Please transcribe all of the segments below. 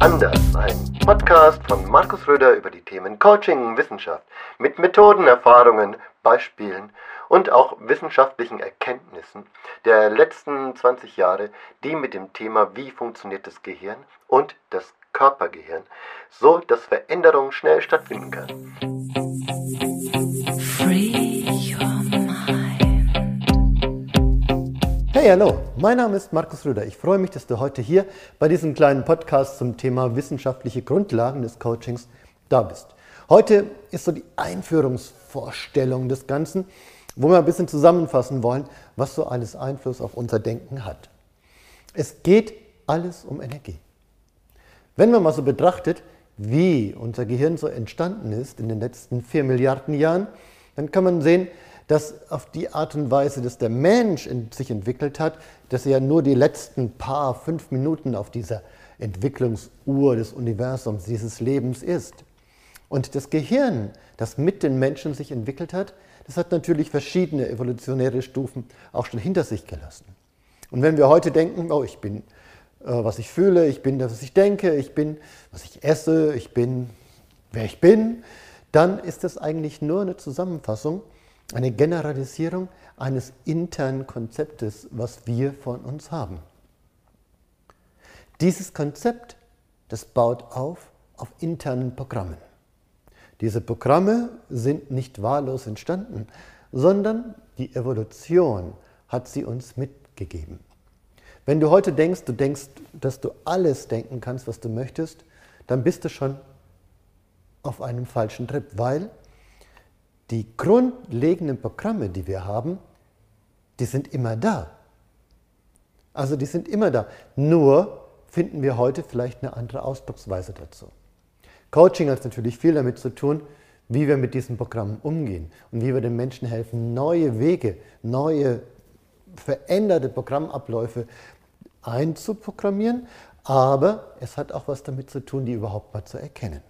Anders, ein Podcast von Markus Röder über die Themen Coaching, Wissenschaft, mit Methoden, Erfahrungen, Beispielen und auch wissenschaftlichen Erkenntnissen der letzten 20 Jahre, die mit dem Thema Wie funktioniert das Gehirn und das Körpergehirn, so dass Veränderung schnell stattfinden kann. Hey, hallo, mein Name ist Markus Röder. Ich freue mich, dass du heute hier bei diesem kleinen Podcast zum Thema wissenschaftliche Grundlagen des Coachings da bist. Heute ist so die Einführungsvorstellung des Ganzen, wo wir ein bisschen zusammenfassen wollen, was so alles Einfluss auf unser Denken hat. Es geht alles um Energie. Wenn man mal so betrachtet, wie unser Gehirn so entstanden ist in den letzten vier Milliarden Jahren, dann kann man sehen, dass auf die Art und Weise, dass der Mensch sich entwickelt hat, dass er ja nur die letzten paar, fünf Minuten auf dieser Entwicklungsuhr des Universums, dieses Lebens ist. Und das Gehirn, das mit den Menschen sich entwickelt hat, das hat natürlich verschiedene evolutionäre Stufen auch schon hinter sich gelassen. Und wenn wir heute denken, oh, ich bin, äh, was ich fühle, ich bin was ich denke, ich bin, was ich esse, ich bin, wer ich bin, dann ist das eigentlich nur eine Zusammenfassung eine Generalisierung eines internen Konzeptes, was wir von uns haben. Dieses Konzept, das baut auf auf internen Programmen. Diese Programme sind nicht wahllos entstanden, sondern die Evolution hat sie uns mitgegeben. Wenn du heute denkst, du denkst, dass du alles denken kannst, was du möchtest, dann bist du schon auf einem falschen Trip, weil die grundlegenden Programme, die wir haben, die sind immer da. Also die sind immer da. Nur finden wir heute vielleicht eine andere Ausdrucksweise dazu. Coaching hat natürlich viel damit zu tun, wie wir mit diesen Programmen umgehen und wie wir den Menschen helfen, neue Wege, neue veränderte Programmabläufe einzuprogrammieren. Aber es hat auch was damit zu tun, die überhaupt mal zu erkennen.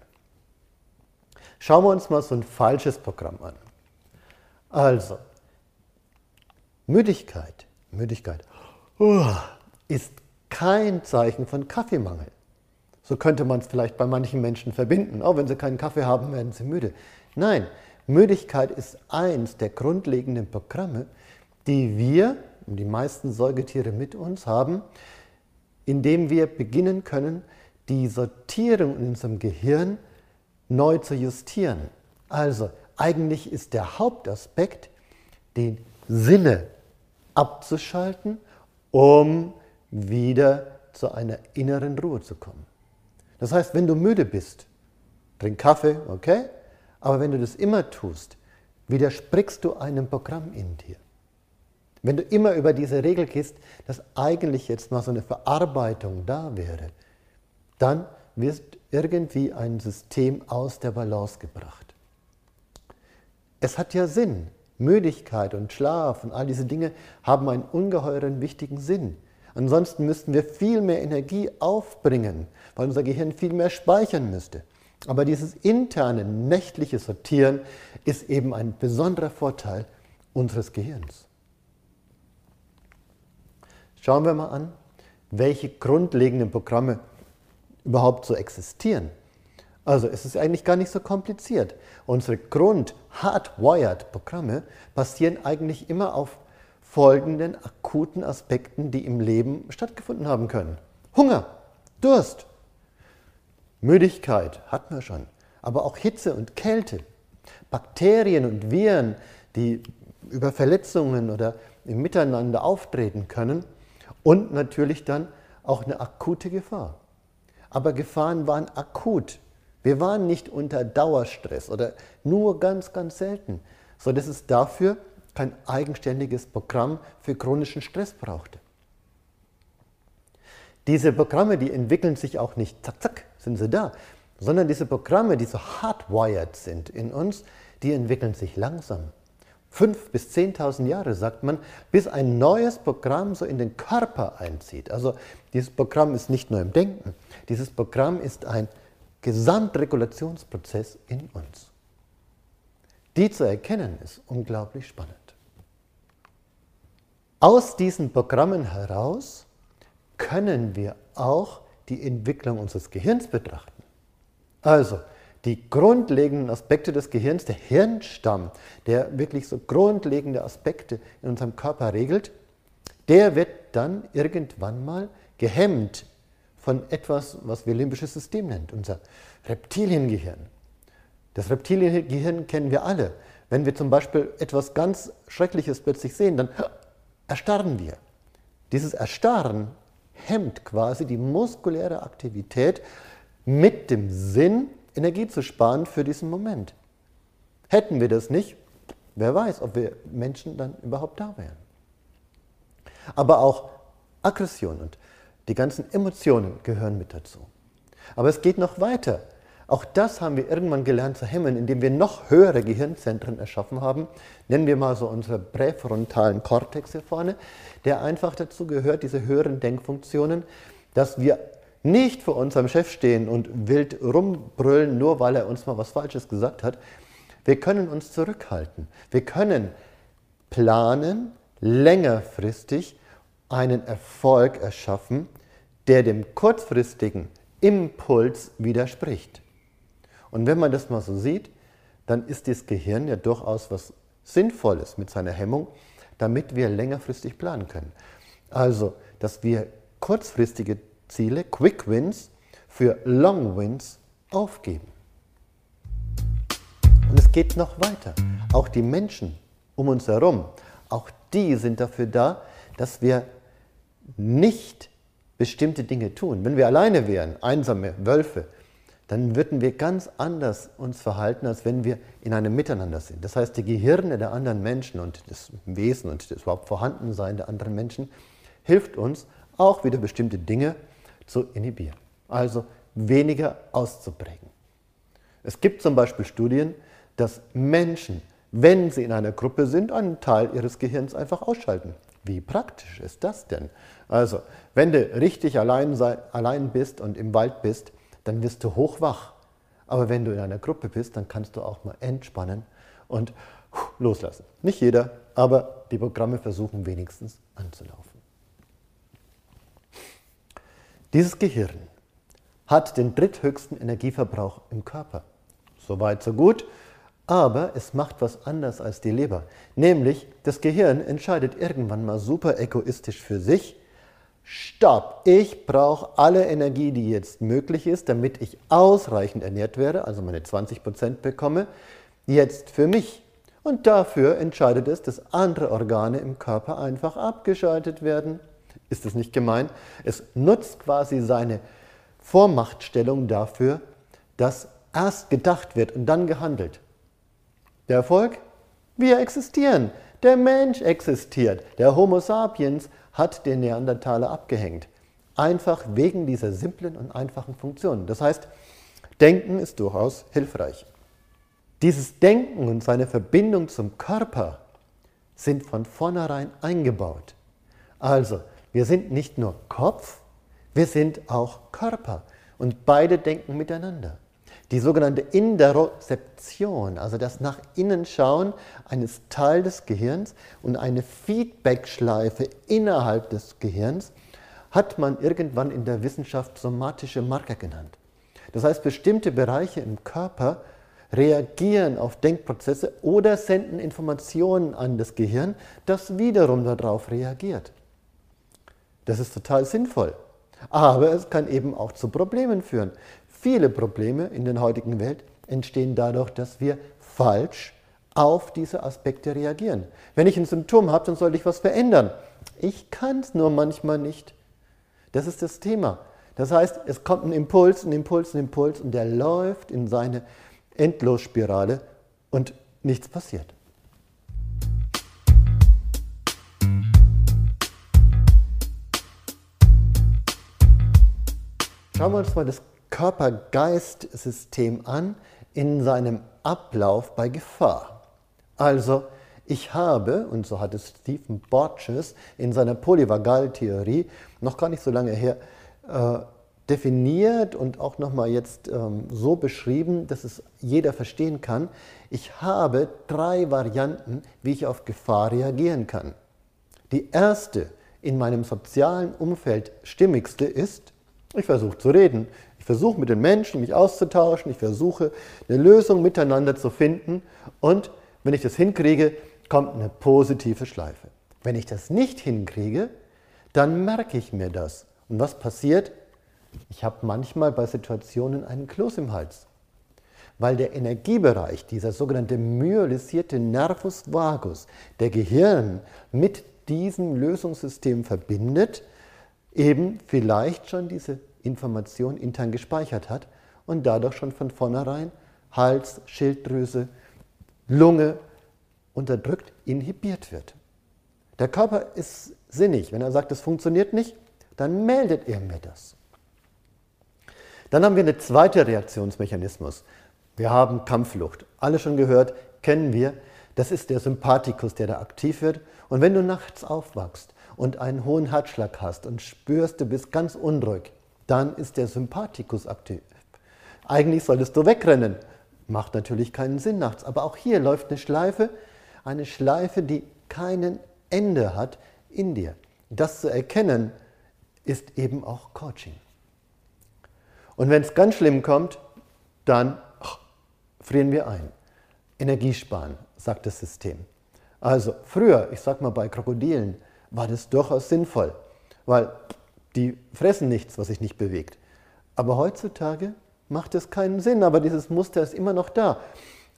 Schauen wir uns mal so ein falsches Programm an. Also, Müdigkeit, Müdigkeit uh, ist kein Zeichen von Kaffeemangel. So könnte man es vielleicht bei manchen Menschen verbinden. Auch wenn sie keinen Kaffee haben, werden sie müde. Nein, Müdigkeit ist eins der grundlegenden Programme, die wir die meisten Säugetiere mit uns haben, indem wir beginnen können, die Sortierung in unserem Gehirn neu zu justieren. Also eigentlich ist der Hauptaspekt, den Sinne abzuschalten, um wieder zu einer inneren Ruhe zu kommen. Das heißt, wenn du müde bist, trink Kaffee, okay? Aber wenn du das immer tust, widersprichst du einem Programm in dir. Wenn du immer über diese Regel gehst, dass eigentlich jetzt mal so eine Verarbeitung da wäre, dann wird irgendwie ein System aus der Balance gebracht. Es hat ja Sinn. Müdigkeit und Schlaf und all diese Dinge haben einen ungeheuren wichtigen Sinn. Ansonsten müssten wir viel mehr Energie aufbringen, weil unser Gehirn viel mehr speichern müsste. Aber dieses interne nächtliche Sortieren ist eben ein besonderer Vorteil unseres Gehirns. Schauen wir mal an, welche grundlegenden Programme überhaupt so existieren. Also es ist eigentlich gar nicht so kompliziert. Unsere Grund-Hardwired-Programme basieren eigentlich immer auf folgenden akuten Aspekten, die im Leben stattgefunden haben können. Hunger, Durst, Müdigkeit hatten wir schon, aber auch Hitze und Kälte, Bakterien und Viren, die über Verletzungen oder im Miteinander auftreten können und natürlich dann auch eine akute Gefahr aber Gefahren waren akut. Wir waren nicht unter Dauerstress oder nur ganz, ganz selten, sodass es dafür kein eigenständiges Programm für chronischen Stress brauchte. Diese Programme, die entwickeln sich auch nicht zack, zack, sind sie da, sondern diese Programme, die so hardwired sind in uns, die entwickeln sich langsam. Fünf bis zehntausend Jahre, sagt man, bis ein neues Programm so in den Körper einzieht. Also dieses Programm ist nicht nur im Denken, dieses Programm ist ein Gesamtregulationsprozess in uns. Die zu erkennen ist unglaublich spannend. Aus diesen Programmen heraus können wir auch die Entwicklung unseres Gehirns betrachten, also die grundlegenden Aspekte des Gehirns, der Hirnstamm, der wirklich so grundlegende Aspekte in unserem Körper regelt, der wird dann irgendwann mal gehemmt von etwas, was wir limbisches System nennen, unser Reptiliengehirn. Das Reptiliengehirn kennen wir alle. Wenn wir zum Beispiel etwas ganz Schreckliches plötzlich sehen, dann erstarren wir. Dieses Erstarren hemmt quasi die muskuläre Aktivität mit dem Sinn, Energie zu sparen für diesen Moment. Hätten wir das nicht, wer weiß, ob wir Menschen dann überhaupt da wären. Aber auch Aggression und die ganzen Emotionen gehören mit dazu. Aber es geht noch weiter. Auch das haben wir irgendwann gelernt zu hemmen, indem wir noch höhere Gehirnzentren erschaffen haben. Nennen wir mal so unsere präfrontalen Kortex hier vorne, der einfach dazu gehört, diese höheren Denkfunktionen, dass wir nicht vor unserem Chef stehen und wild rumbrüllen, nur weil er uns mal was Falsches gesagt hat. Wir können uns zurückhalten. Wir können planen, längerfristig einen Erfolg erschaffen, der dem kurzfristigen Impuls widerspricht. Und wenn man das mal so sieht, dann ist das Gehirn ja durchaus was Sinnvolles mit seiner Hemmung, damit wir längerfristig planen können. Also, dass wir kurzfristige Ziele, Quick Wins, für Long Wins aufgeben. Und es geht noch weiter. Auch die Menschen um uns herum, auch die sind dafür da, dass wir nicht bestimmte Dinge tun. Wenn wir alleine wären, einsame Wölfe, dann würden wir ganz anders uns verhalten, als wenn wir in einem Miteinander sind. Das heißt, die Gehirne der anderen Menschen und das Wesen und das überhaupt Vorhandensein der anderen Menschen hilft uns auch wieder bestimmte Dinge zu inhibieren. Also weniger auszuprägen. Es gibt zum Beispiel Studien, dass Menschen, wenn sie in einer Gruppe sind, einen Teil ihres Gehirns einfach ausschalten. Wie praktisch ist das denn? Also, wenn du richtig allein, sei, allein bist und im Wald bist, dann wirst du hochwach. Aber wenn du in einer Gruppe bist, dann kannst du auch mal entspannen und loslassen. Nicht jeder, aber die Programme versuchen wenigstens anzulaufen. Dieses Gehirn hat den dritthöchsten Energieverbrauch im Körper. Soweit, so gut. Aber es macht was anders als die Leber. Nämlich, das Gehirn entscheidet irgendwann mal super egoistisch für sich, Stopp, ich brauche alle Energie, die jetzt möglich ist, damit ich ausreichend ernährt werde, also meine 20% bekomme, jetzt für mich. Und dafür entscheidet es, dass andere Organe im Körper einfach abgeschaltet werden. Ist das nicht gemein? Es nutzt quasi seine Vormachtstellung dafür, dass erst gedacht wird und dann gehandelt. Der Erfolg? Wir existieren. Der Mensch existiert. Der Homo sapiens hat den Neandertaler abgehängt. Einfach wegen dieser simplen und einfachen Funktionen. Das heißt, Denken ist durchaus hilfreich. Dieses Denken und seine Verbindung zum Körper sind von vornherein eingebaut. Also, wir sind nicht nur Kopf, wir sind auch Körper und beide denken miteinander. Die sogenannte Interozeption, also das nach innen schauen eines Teil des Gehirns und eine Feedbackschleife innerhalb des Gehirns, hat man irgendwann in der Wissenschaft somatische Marker genannt. Das heißt, bestimmte Bereiche im Körper reagieren auf Denkprozesse oder senden Informationen an das Gehirn, das wiederum darauf reagiert. Das ist total sinnvoll. Aber es kann eben auch zu Problemen führen. Viele Probleme in der heutigen Welt entstehen dadurch, dass wir falsch auf diese Aspekte reagieren. Wenn ich ein Symptom habe, dann sollte ich was verändern. Ich kann es nur manchmal nicht. Das ist das Thema. Das heißt, es kommt ein Impuls, ein Impuls, ein Impuls und der läuft in seine Endlosspirale und nichts passiert. Schauen wir uns mal das Körper-Geist-System an in seinem Ablauf bei Gefahr. Also, ich habe, und so hat es Stephen Borges in seiner Polyvagaltheorie noch gar nicht so lange her äh, definiert und auch nochmal jetzt ähm, so beschrieben, dass es jeder verstehen kann. Ich habe drei Varianten, wie ich auf Gefahr reagieren kann. Die erste, in meinem sozialen Umfeld stimmigste ist, Ich versuche zu reden, ich versuche mit den Menschen mich auszutauschen, ich versuche eine Lösung miteinander zu finden und wenn ich das hinkriege, kommt eine positive Schleife. Wenn ich das nicht hinkriege, dann merke ich mir das. Und was passiert? Ich habe manchmal bei Situationen einen Kloß im Hals, weil der Energiebereich, dieser sogenannte myelisierte Nervus vagus, der Gehirn mit diesem Lösungssystem verbindet, eben vielleicht schon diese Information intern gespeichert hat und dadurch schon von vornherein Hals, Schilddrüse, Lunge unterdrückt, inhibiert wird. Der Körper ist sinnig. Wenn er sagt, es funktioniert nicht, dann meldet er mir das. Dann haben wir eine zweite Reaktionsmechanismus. Wir haben Kampfflucht. Alle schon gehört, kennen wir. Das ist der Sympathikus, der da aktiv wird. Und wenn du nachts aufwachst und einen hohen Herzschlag hast und spürst, du bist ganz unruhig, dann ist der Sympathikus aktiv. Eigentlich solltest du wegrennen. Macht natürlich keinen Sinn nachts. Aber auch hier läuft eine Schleife, eine Schleife, die keinen Ende hat in dir. Das zu erkennen, ist eben auch Coaching. Und wenn es ganz schlimm kommt, dann ach, frieren wir ein. Energie sparen, sagt das System. Also früher, ich sag mal bei Krokodilen, war das durchaus sinnvoll, weil die fressen nichts, was sich nicht bewegt. Aber heutzutage macht es keinen Sinn, aber dieses Muster ist immer noch da.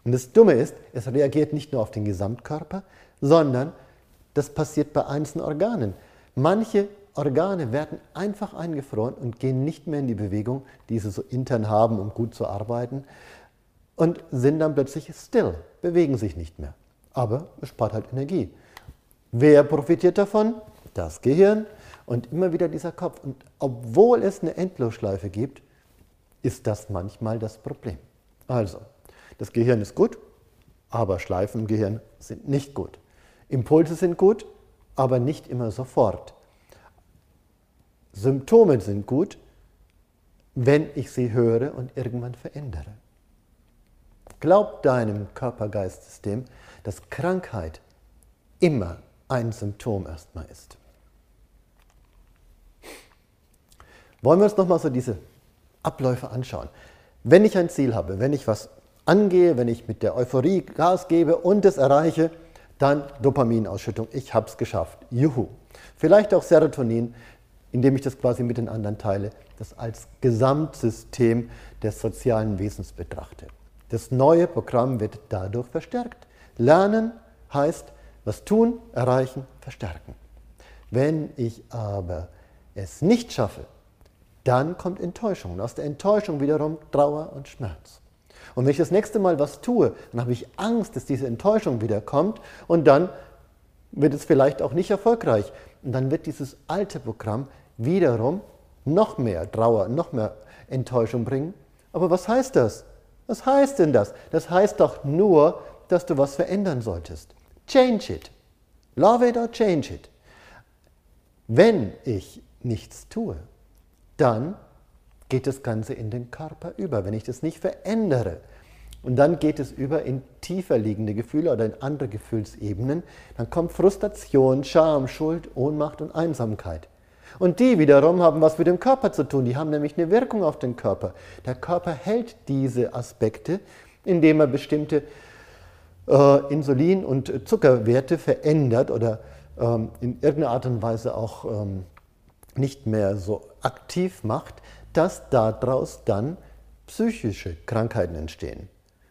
Und das Dumme ist, es reagiert nicht nur auf den Gesamtkörper, sondern das passiert bei einzelnen Organen. Manche Organe werden einfach eingefroren und gehen nicht mehr in die Bewegung, die sie so intern haben, um gut zu arbeiten, und sind dann plötzlich still, bewegen sich nicht mehr. Aber es spart halt Energie. Wer profitiert davon? Das Gehirn und immer wieder dieser Kopf. Und obwohl es eine Endlosschleife gibt, ist das manchmal das Problem. Also, das Gehirn ist gut, aber Schleifen im Gehirn sind nicht gut. Impulse sind gut, aber nicht immer sofort. Symptome sind gut, wenn ich sie höre und irgendwann verändere. Glaub deinem Körper-Geist-System, dass Krankheit immer ein Symptom erstmal ist. Wollen wir uns nochmal so diese Abläufe anschauen. Wenn ich ein Ziel habe, wenn ich was angehe, wenn ich mit der Euphorie Gas gebe und es erreiche, dann Dopaminausschüttung. Ich habe es geschafft. Juhu. Vielleicht auch Serotonin, indem ich das quasi mit den anderen teile, das als Gesamtsystem des sozialen Wesens betrachte. Das neue Programm wird dadurch verstärkt. Lernen heißt, was tun, erreichen, verstärken. Wenn ich aber es nicht schaffe, dann kommt Enttäuschung. Und aus der Enttäuschung wiederum Trauer und Schmerz. Und wenn ich das nächste Mal was tue, dann habe ich Angst, dass diese Enttäuschung wiederkommt und dann wird es vielleicht auch nicht erfolgreich. Und dann wird dieses alte Programm wiederum noch mehr Trauer, noch mehr Enttäuschung bringen. Aber was heißt das? Was heißt denn das? Das heißt doch nur, dass du was verändern solltest. Change it. Love it or change it. Wenn ich nichts tue, dann geht das Ganze in den Körper über, wenn ich das nicht verändere. Und dann geht es über in tiefer liegende Gefühle oder in andere Gefühlsebenen. Dann kommt Frustration, Scham, Schuld, Ohnmacht und Einsamkeit. Und die wiederum haben was mit dem Körper zu tun. Die haben nämlich eine Wirkung auf den Körper. Der Körper hält diese Aspekte, indem er bestimmte äh, Insulin- und Zuckerwerte verändert oder ähm, in irgendeiner Art und Weise auch ähm, nicht mehr so aktiv macht, dass daraus dann psychische Krankheiten entstehen.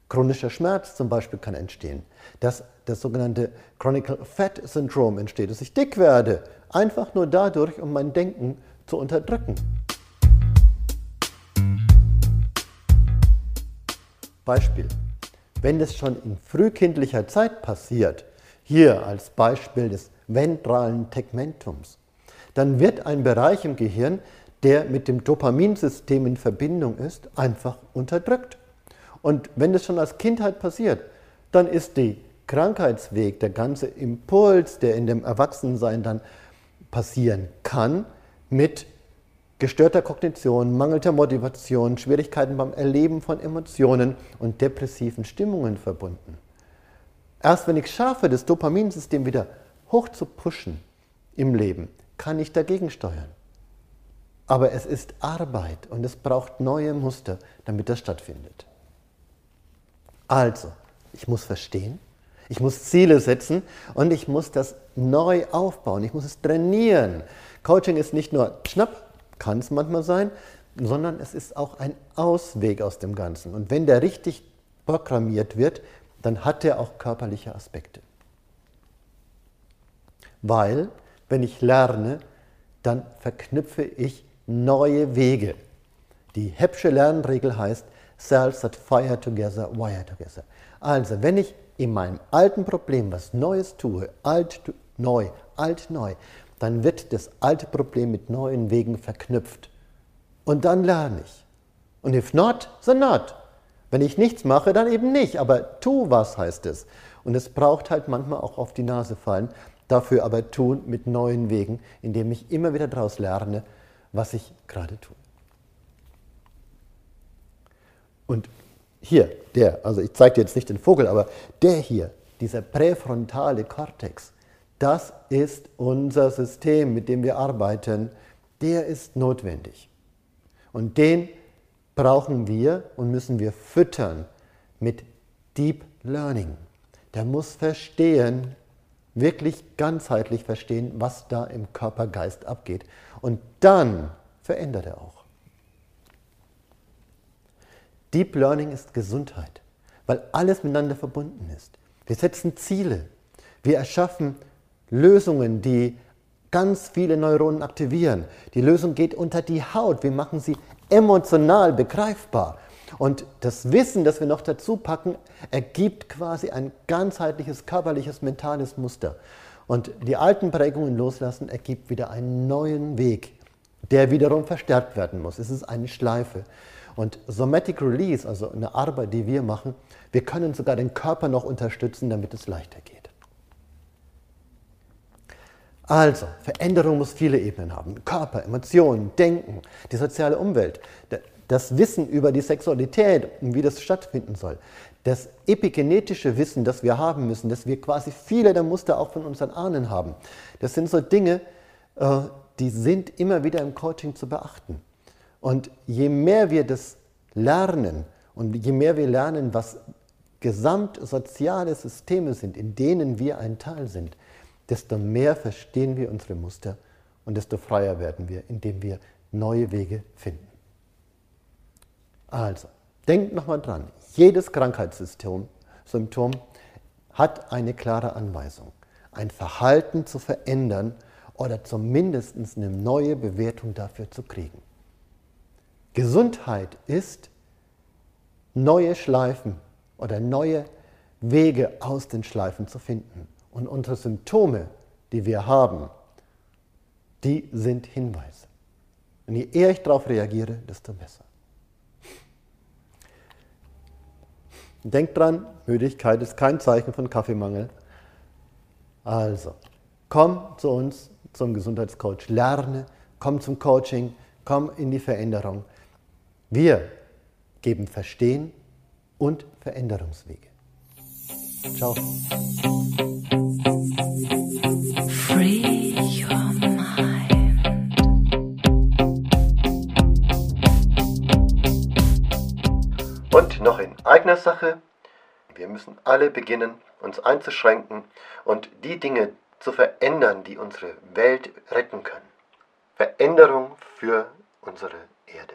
Chronischer Schmerz zum Beispiel kann entstehen, dass das sogenannte Chronic Fat Syndrome entsteht, dass ich dick werde, einfach nur dadurch, um mein Denken zu unterdrücken. Beispiel. Wenn das schon in frühkindlicher Zeit passiert, hier als Beispiel des ventralen Tegmentums, dann wird ein Bereich im Gehirn, der mit dem Dopaminsystem in Verbindung ist, einfach unterdrückt. Und wenn das schon als Kindheit passiert, dann ist der Krankheitsweg, der ganze Impuls, der in dem Erwachsensein dann passieren kann, mit gestörter Kognition, mangelnder Motivation, Schwierigkeiten beim Erleben von Emotionen und depressiven Stimmungen verbunden. Erst wenn ich schaffe, das Dopaminsystem wieder hoch zu pushen im Leben, kann ich dagegen steuern. Aber es ist Arbeit und es braucht neue Muster, damit das stattfindet. Also, ich muss verstehen, ich muss Ziele setzen und ich muss das neu aufbauen, ich muss es trainieren. Coaching ist nicht nur schnapp, kann es manchmal sein, sondern es ist auch ein Ausweg aus dem Ganzen. Und wenn der richtig programmiert wird, dann hat er auch körperliche Aspekte. Weil, wenn ich lerne, dann verknüpfe ich neue Wege. Die Heppsche Lernregel heißt, Cells that fire together, wire together. Also, wenn ich in meinem alten Problem was Neues tue, alt, neu, alt, neu, dann wird das alte Problem mit neuen Wegen verknüpft. Und dann lerne ich. Und if not, then not. Wenn ich nichts mache, dann eben nicht. Aber tu was heißt es. Und es braucht halt manchmal auch auf die Nase fallen. Dafür aber tun mit neuen Wegen, indem ich immer wieder daraus lerne, was ich gerade tue. Und hier, der, also ich zeige dir jetzt nicht den Vogel, aber der hier, dieser präfrontale Kortex, das ist unser System, mit dem wir arbeiten, der ist notwendig. Und den brauchen wir und müssen wir füttern mit Deep Learning. Der muss verstehen, wirklich ganzheitlich verstehen, was da im Körper-Geist abgeht. Und dann verändert er auch. Deep Learning ist Gesundheit, weil alles miteinander verbunden ist. Wir setzen Ziele. Wir erschaffen Lösungen, die ganz viele Neuronen aktivieren. Die Lösung geht unter die Haut. Wir machen sie emotional begreifbar. Und das Wissen, das wir noch dazu packen, ergibt quasi ein ganzheitliches körperliches, mentales Muster. Und die alten Prägungen loslassen ergibt wieder einen neuen Weg, der wiederum verstärkt werden muss. Es ist eine Schleife. Und Somatic Release, also eine Arbeit, die wir machen, wir können sogar den Körper noch unterstützen, damit es leichter geht. Also, Veränderung muss viele Ebenen haben. Körper, Emotionen, Denken, die soziale Umwelt, das Wissen über die Sexualität und wie das stattfinden soll. Das epigenetische Wissen, das wir haben müssen, dass wir quasi viele der Muster auch von unseren Ahnen haben. Das sind so Dinge, äh, die sind immer wieder im Coaching zu beachten. Und je mehr wir das lernen und je mehr wir lernen, was gesamtsoziale Systeme sind, in denen wir ein Teil sind, desto mehr verstehen wir unsere Muster und desto freier werden wir, indem wir neue Wege finden. Also, denkt nochmal dran, jedes Krankheitssymptom Symptom hat eine klare Anweisung, ein Verhalten zu verändern oder zumindest eine neue Bewertung dafür zu kriegen. Gesundheit ist neue Schleifen oder neue Wege aus den Schleifen zu finden. Und unsere Symptome, die wir haben, die sind Hinweise. Und je eher ich darauf reagiere, desto besser. Denkt dran, Müdigkeit ist kein Zeichen von Kaffeemangel. Also, komm zu uns, zum Gesundheitscoach, lerne, komm zum Coaching, komm in die Veränderung. Wir geben Verstehen und Veränderungswege. Ciao. Eigener Sache, wir müssen alle beginnen, uns einzuschränken und die Dinge zu verändern, die unsere Welt retten können. Veränderung für unsere Erde.